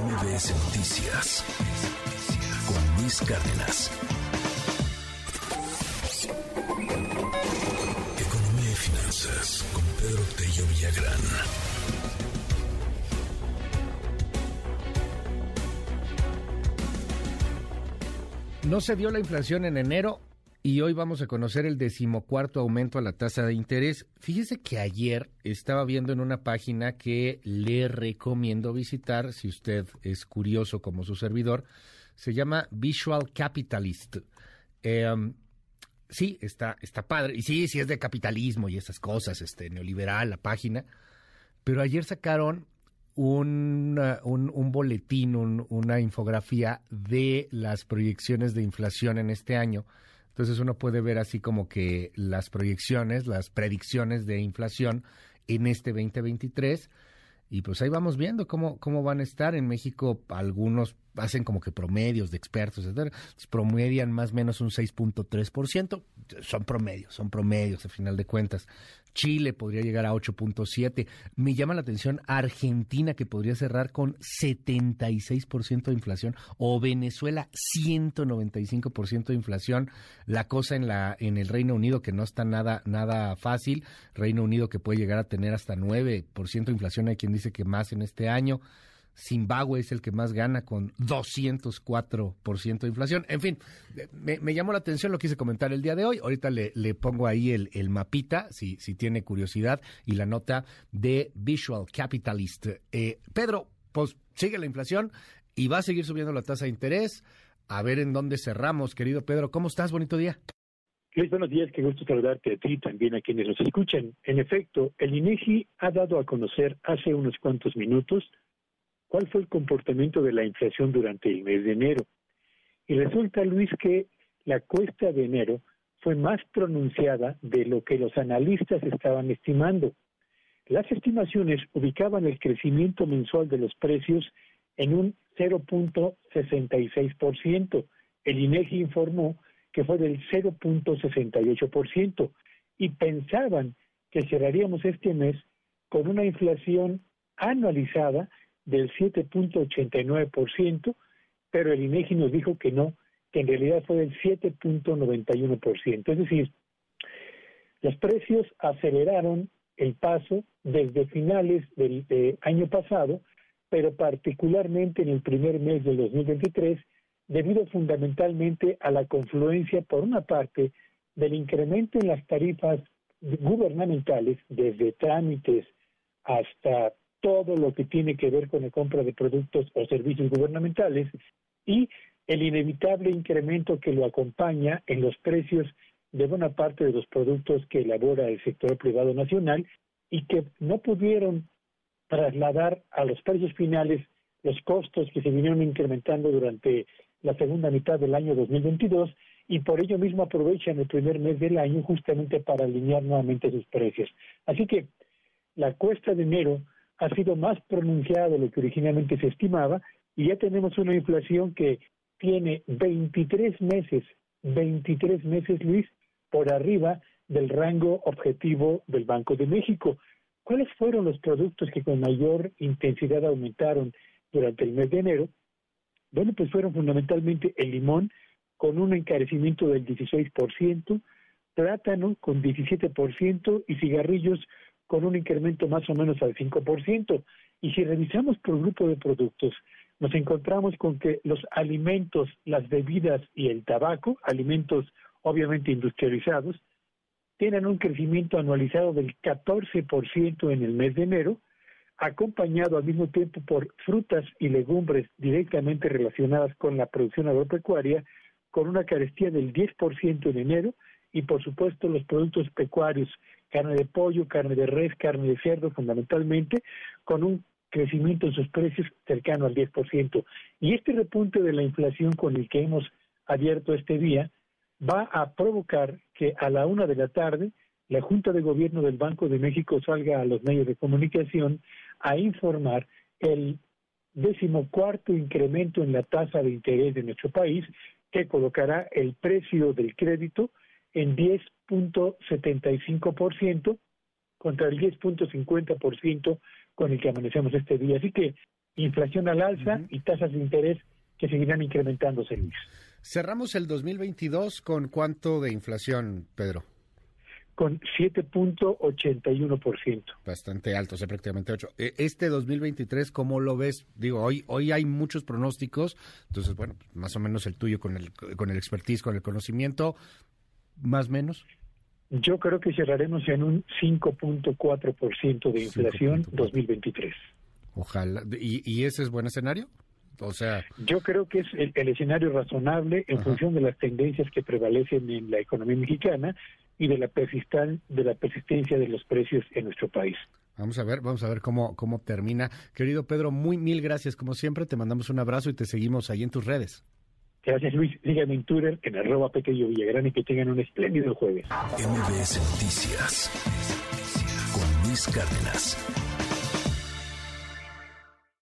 MBS Noticias con Luis Cárdenas. Economía y finanzas con Pedro Tello Villagrán. No se dio la inflación en enero y hoy vamos a conocer el decimocuarto aumento a la tasa de interés. Fíjese que ayer estaba viendo en una página que le recomiendo visitar si usted es curioso como su servidor. Se llama Visual Capitalist. Em, sí, está, está padre. Y sí, sí es de capitalismo y esas cosas, este, neoliberal, la página. Pero ayer sacaron un, un, boletín, una infografía de las proyecciones de inflación en este año entonces uno puede ver así como que las proyecciones, las predicciones de inflación en este 2023 y pues ahí vamos viendo cómo, cómo van a estar. En México algunos hacen como que promedios de expertos, etcétera. promedian más o menos un 6.3%. Son promedios, son promedios a final de cuentas. Chile podría llegar a 8.7. Me llama la atención Argentina que podría cerrar con 76% de inflación o Venezuela 195% de inflación. La cosa en la en el Reino Unido que no está nada nada fácil. Reino Unido que puede llegar a tener hasta 9% de inflación, hay quien dice que más en este año. Zimbabue es el que más gana con 204% de inflación. En fin, me, llamó la atención, lo quise comentar el día de hoy. Ahorita le, pongo ahí el, mapita, si, si, tiene curiosidad, y la nota de Visual Capitalist. Eh, Pedro, pues sigue la inflación y va a seguir subiendo la tasa de interés. A ver en dónde cerramos, querido Pedro. ¿Cómo estás? Bonito día. Luis, buenos días, qué gusto saludarte a ti y también a quienes nos escuchan. En efecto, el INEGI ha dado a conocer hace unos cuantos minutos cuál fue el comportamiento de la inflación durante el mes de enero. Y resulta, Luis, que la cuesta de enero fue más pronunciada de lo que los analistas estaban estimando. Las estimaciones ubicaban el crecimiento mensual de los precios en un 0.66%. El INEGI informó que fue del 0.68% y pensaban que cerraríamos este mes con una inflación anualizada del 7.89%, pero el INEGI nos dijo que no, que en realidad fue del 7.91%. Es decir, los precios aceleraron el paso desde finales del año pasado, pero particularmente en el primer mes del 2023, debido fundamentalmente a la confluencia, por una parte, del incremento en las tarifas gubernamentales, desde trámites hasta todo lo que tiene que ver con la compra de productos o servicios gubernamentales y el inevitable incremento que lo acompaña en los precios de buena parte de los productos que elabora el sector privado nacional y que no pudieron trasladar a los precios finales los costos que se vinieron incrementando durante la segunda mitad del año 2022 y por ello mismo aprovechan el primer mes del año justamente para alinear nuevamente sus precios. Así que la cuesta de enero ha sido más pronunciada de lo que originalmente se estimaba y ya tenemos una inflación que tiene 23 meses, 23 meses, Luis, por arriba del rango objetivo del Banco de México. ¿Cuáles fueron los productos que con mayor intensidad aumentaron durante el mes de enero? Bueno, pues fueron fundamentalmente el limón con un encarecimiento del 16%, plátano con 17% y cigarrillos con un incremento más o menos al 5%. Y si revisamos por grupo de productos, nos encontramos con que los alimentos, las bebidas y el tabaco, alimentos obviamente industrializados, tienen un crecimiento anualizado del 14% en el mes de enero, acompañado al mismo tiempo por frutas y legumbres directamente relacionadas con la producción agropecuaria, con una carestía del 10% en enero, y por supuesto los productos pecuarios carne de pollo, carne de res, carne de cerdo fundamentalmente, con un crecimiento en sus precios cercano al 10%. Y este repunte de la inflación con el que hemos abierto este día va a provocar que a la una de la tarde la Junta de Gobierno del Banco de México salga a los medios de comunicación a informar el decimocuarto incremento en la tasa de interés de nuestro país que colocará el precio del crédito en 10.75% contra el 10.50% con el que amanecemos este día. Así que inflación al alza y tasas de interés que seguirán incrementándose, Luis. Cerramos el 2022 con cuánto de inflación, Pedro? Con 7.81%. Bastante alto, o sea, prácticamente 8. E, este 2023, ¿cómo lo ves? Digo, hoy hoy hay muchos pronósticos, entonces, bueno, más o menos el tuyo con el, con el expertise, con el conocimiento, más o menos. Yo creo que cerraremos en un 5.4% de inflación 2023. Ojalá. ¿Y, ¿Y ese es buen escenario? O sea, yo creo que es el, escenario razonable en función de las tendencias que prevalecen en la economía mexicana y de la de la persistencia de los precios en nuestro país. Vamos a ver, vamos a ver cómo cómo termina. Querido Pedro, muy mil gracias como siempre, te mandamos un abrazo y te seguimos ahí en tus redes. Gracias Luis, síganme en Twitter en arroba pequeño Villagrán y que tengan un espléndido jueves. MBS Noticias con Luis Cárdenas.